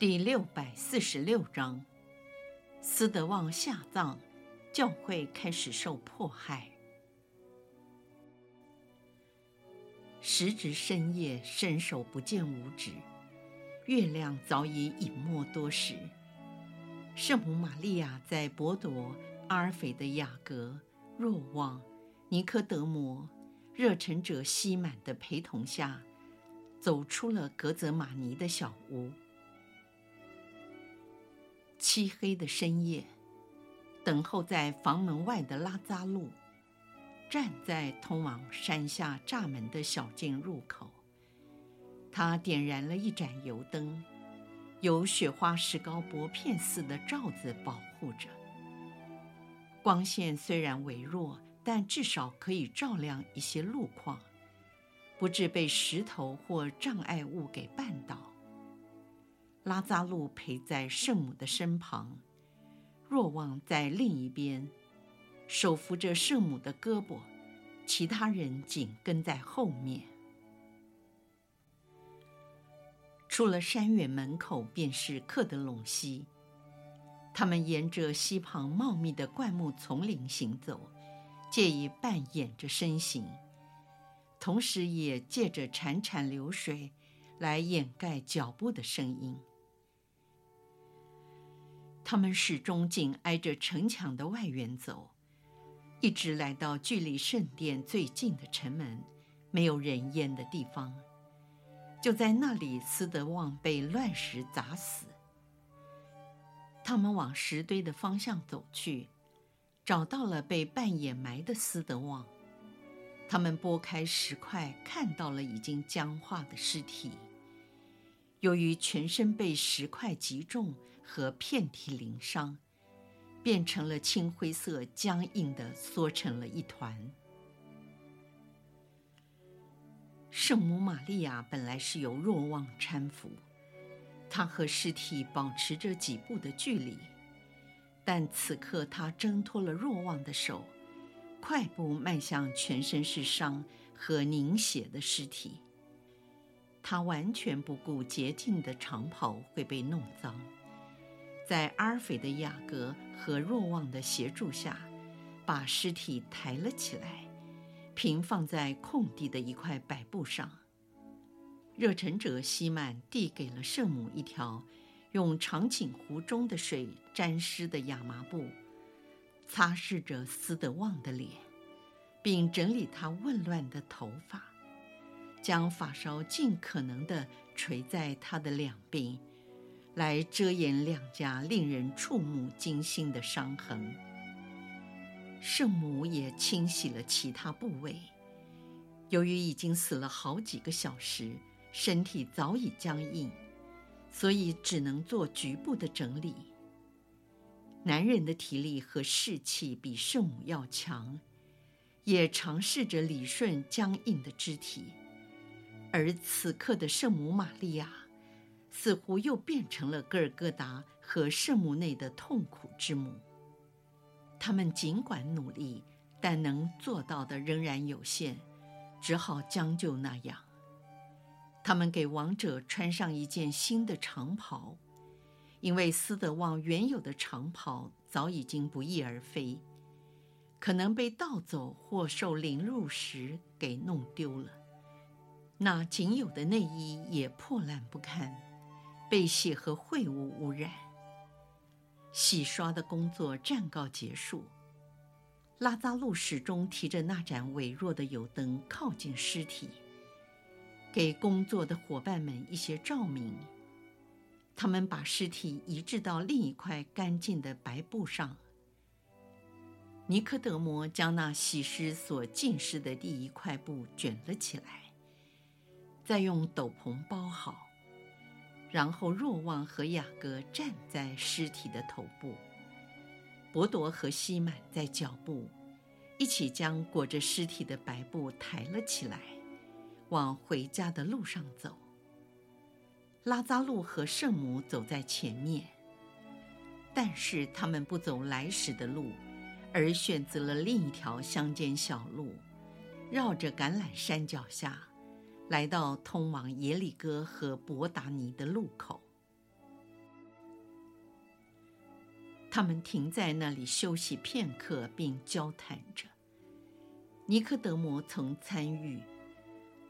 第六百四十六章，斯德旺下葬，教会开始受迫害。时值深夜，伸手不见五指，月亮早已隐没多时。圣母玛利亚在伯铎、阿尔斐的雅各、若望、尼科德摩、热忱者西满的陪同下，走出了格泽玛尼的小屋。漆黑的深夜，等候在房门外的拉扎路，站在通往山下栅门的小径入口。他点燃了一盏油灯，由雪花石膏薄片似的罩子保护着。光线虽然微弱，但至少可以照亮一些路况，不致被石头或障碍物给绊倒。拉扎路陪在圣母的身旁，若望在另一边，手扶着圣母的胳膊，其他人紧跟在后面。出了山园门口，便是克德隆溪。他们沿着溪旁茂密的灌木丛林行走，借以半掩着身形，同时也借着潺潺流水来掩盖脚步的声音。他们始终紧挨着城墙的外缘走，一直来到距离圣殿最近的城门，没有人烟的地方。就在那里，斯德旺被乱石砸死。他们往石堆的方向走去，找到了被半掩埋的斯德旺。他们拨开石块，看到了已经僵化的尸体。由于全身被石块击中和遍体鳞伤，变成了青灰色、僵硬的，缩成了一团。圣母玛利亚本来是由若望搀扶，她和尸体保持着几步的距离，但此刻她挣脱了若望的手，快步迈向全身是伤和凝血的尸体。他完全不顾洁净的长袍会被弄脏，在阿尔斐的雅各和若望的协助下，把尸体抬了起来，平放在空地的一块白布上。热忱者西曼递给了圣母一条用长颈湖中的水沾湿的亚麻布，擦拭着斯德旺的脸，并整理他紊乱的头发。将发梢尽可能地垂在他的两鬓，来遮掩两颊令人触目惊心的伤痕。圣母也清洗了其他部位，由于已经死了好几个小时，身体早已僵硬，所以只能做局部的整理。男人的体力和士气比圣母要强，也尝试着理顺僵硬的肢体。而此刻的圣母玛利亚，似乎又变成了戈尔戈达和圣母内的痛苦之母。他们尽管努力，但能做到的仍然有限，只好将就那样。他们给亡者穿上一件新的长袍，因为斯德旺原有的长袍早已经不翼而飞，可能被盗走或受凌辱时给弄丢了。那仅有的内衣也破烂不堪，被血和秽物污染。洗刷的工作暂告结束。拉扎路始终提着那盏微弱的油灯靠近尸体，给工作的伙伴们一些照明。他们把尸体移置到另一块干净的白布上。尼科德摩将那洗尸所浸湿的第一块布卷了起来。再用斗篷包好，然后若望和雅各站在尸体的头部，伯多和西满在脚部，一起将裹着尸体的白布抬了起来，往回家的路上走。拉扎路和圣母走在前面，但是他们不走来时的路，而选择了另一条乡间小路，绕着橄榄山脚下。来到通往耶利哥和伯达尼的路口，他们停在那里休息片刻，并交谈着。尼科德摩曾参与，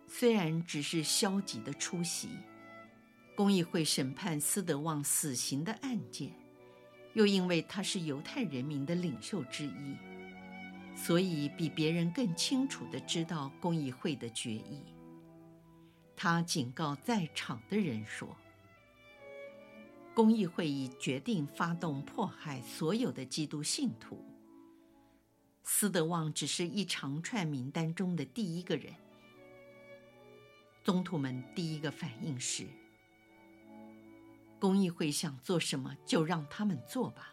虽然只是消极的出席。公议会审判斯德旺死刑的案件，又因为他是犹太人民的领袖之一，所以比别人更清楚地知道公议会的决议。他警告在场的人说：“公议会已决定发动迫害所有的基督信徒。斯德旺只是一长串名单中的第一个人。”宗徒们第一个反应是：“公议会想做什么就让他们做吧，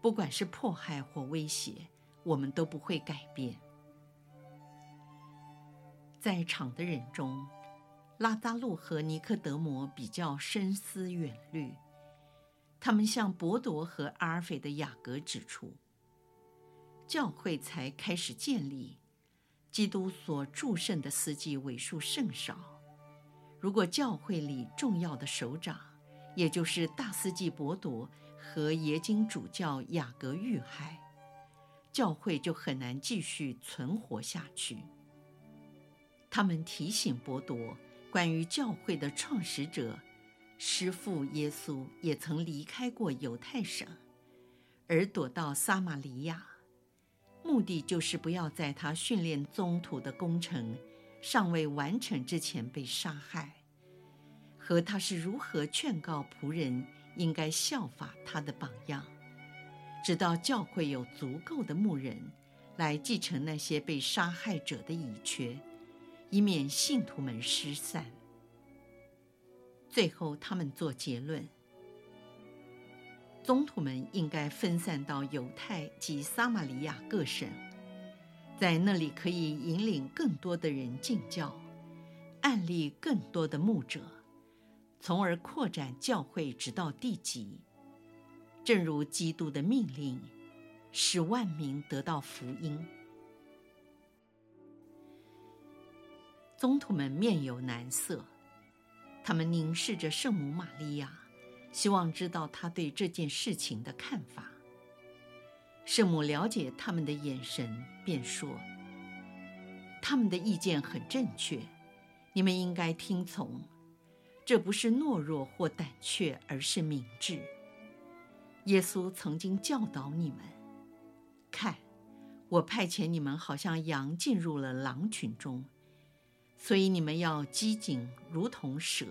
不管是迫害或威胁，我们都不会改变。”在场的人中，拉匝禄和尼克德摩比较深思远虑，他们向伯铎和阿尔斐的雅各指出，教会才开始建立，基督所祝圣的司祭为数甚少。如果教会里重要的首长，也就是大司祭伯铎和耶经主教雅各遇害，教会就很难继续存活下去。他们提醒伯铎。关于教会的创始者，师父耶稣也曾离开过犹太省，而躲到撒玛利亚，目的就是不要在他训练宗徒的工程尚未完成之前被杀害，和他是如何劝告仆人应该效法他的榜样，直到教会有足够的牧人来继承那些被杀害者的遗缺。以免信徒们失散。最后，他们做结论：宗徒们应该分散到犹太及撒玛利亚各省，在那里可以引领更多的人进教，案例更多的牧者，从而扩展教会直到地极。正如基督的命令，使万民得到福音。宗徒们面有难色，他们凝视着圣母玛利亚，希望知道她对这件事情的看法。圣母了解他们的眼神，便说：“他们的意见很正确，你们应该听从。这不是懦弱或胆怯，而是明智。耶稣曾经教导你们：看，我派遣你们，好像羊进入了狼群中。”所以你们要机警如同蛇，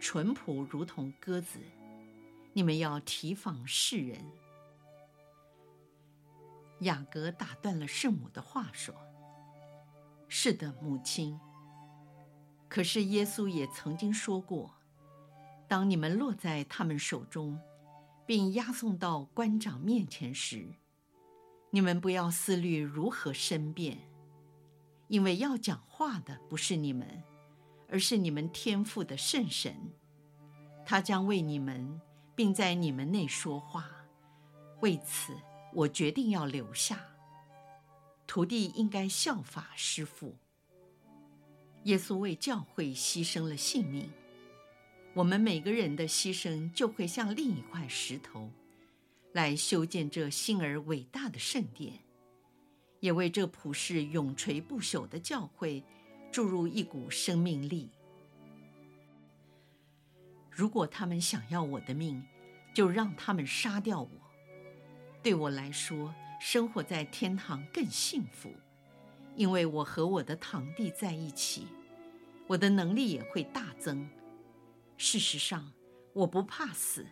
淳朴如同鸽子。你们要提防世人。雅各打断了圣母的话，说：“是的，母亲。可是耶稣也曾经说过，当你们落在他们手中，并押送到官长面前时，你们不要思虑如何申辩。”因为要讲话的不是你们，而是你们天父的圣神，他将为你们，并在你们内说话。为此，我决定要留下。徒弟应该效法师父。耶稣为教会牺牲了性命，我们每个人的牺牲就会像另一块石头，来修建这新而伟大的圣殿。也为这普世永垂不朽的教会注入一股生命力。如果他们想要我的命，就让他们杀掉我。对我来说，生活在天堂更幸福，因为我和我的堂弟在一起，我的能力也会大增。事实上，我不怕死，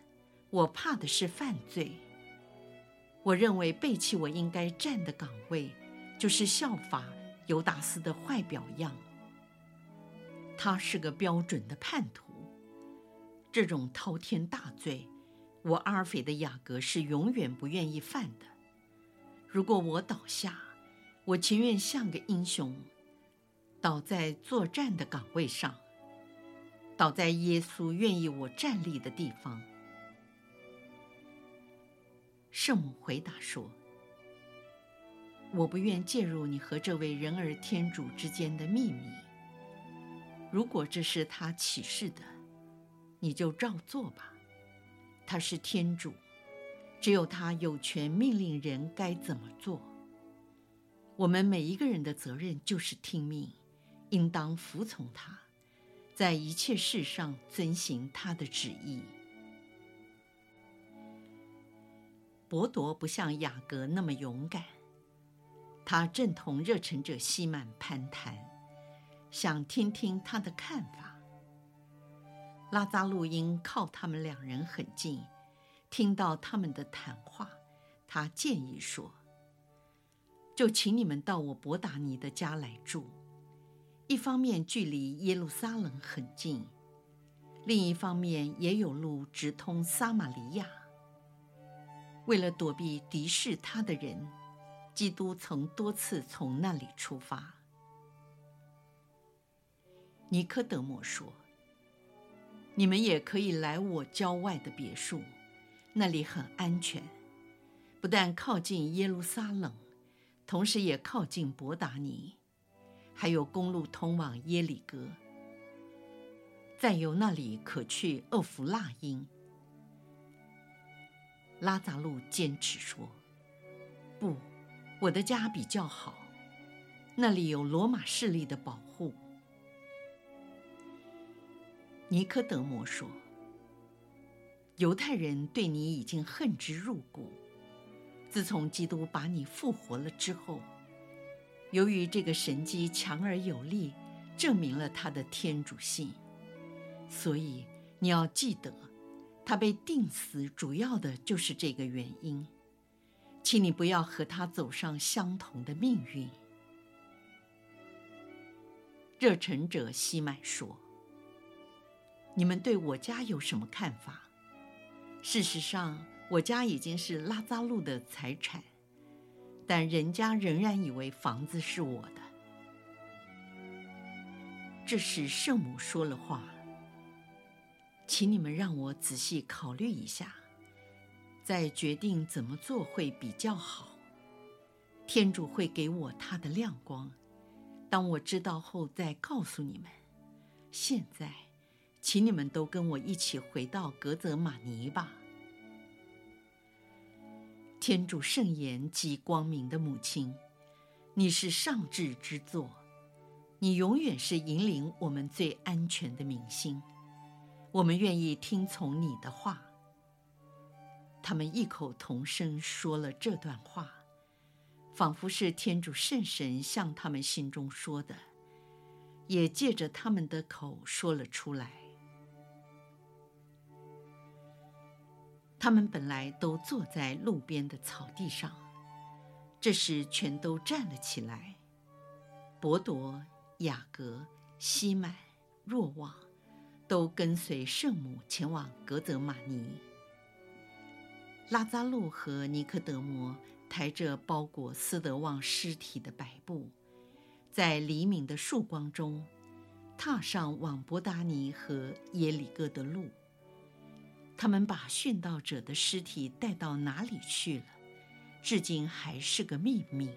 我怕的是犯罪。我认为背弃我应该站的岗位。就是效法犹达斯的坏表样。他是个标准的叛徒，这种滔天大罪，我阿尔斐的雅各是永远不愿意犯的。如果我倒下，我情愿像个英雄，倒在作战的岗位上，倒在耶稣愿意我站立的地方。圣母回答说：“我不愿介入你和这位人儿天主之间的秘密。如果这是他启示的，你就照做吧。他是天主。”只有他有权命令人该怎么做。我们每一个人的责任就是听命，应当服从他，在一切事上遵行他的旨意。伯铎不像雅各那么勇敢，他正同热忱者西曼攀谈，想听听他的看法。拉匝禄因靠他们两人很近。听到他们的谈话，他建议说：“就请你们到我伯达尼的家来住。一方面距离耶路撒冷很近，另一方面也有路直通撒玛利亚。为了躲避敌视他的人，基督曾多次从那里出发。”尼科德莫说：“你们也可以来我郊外的别墅。”那里很安全，不但靠近耶路撒冷，同时也靠近伯达尼，还有公路通往耶里哥。再由那里可去厄弗辣因。拉扎路坚持说：“不，我的家比较好，那里有罗马势力的保护。”尼科德摩说。犹太人对你已经恨之入骨。自从基督把你复活了之后，由于这个神迹强而有力，证明了他的天主性，所以你要记得，他被钉死主要的就是这个原因。请你不要和他走上相同的命运。热忱者西曼说：“你们对我家有什么看法？”事实上，我家已经是拉扎路的财产，但人家仍然以为房子是我的。这时，圣母说了话：“请你们让我仔细考虑一下，再决定怎么做会比较好。天主会给我他的亮光，当我知道后再告诉你们。现在。”请你们都跟我一起回到格泽玛尼吧。天主圣言及光明的母亲，你是上智之作，你永远是引领我们最安全的明星。我们愿意听从你的话。他们异口同声说了这段话，仿佛是天主圣神向他们心中说的，也借着他们的口说了出来。他们本来都坐在路边的草地上，这时全都站了起来。伯铎、雅各、西满、若望，都跟随圣母前往格泽玛尼。拉扎路和尼科德摩抬着包裹斯德旺尸体的白布，在黎明的曙光中，踏上往伯达尼和耶里哥的路。他们把殉道者的尸体带到哪里去了？至今还是个秘密。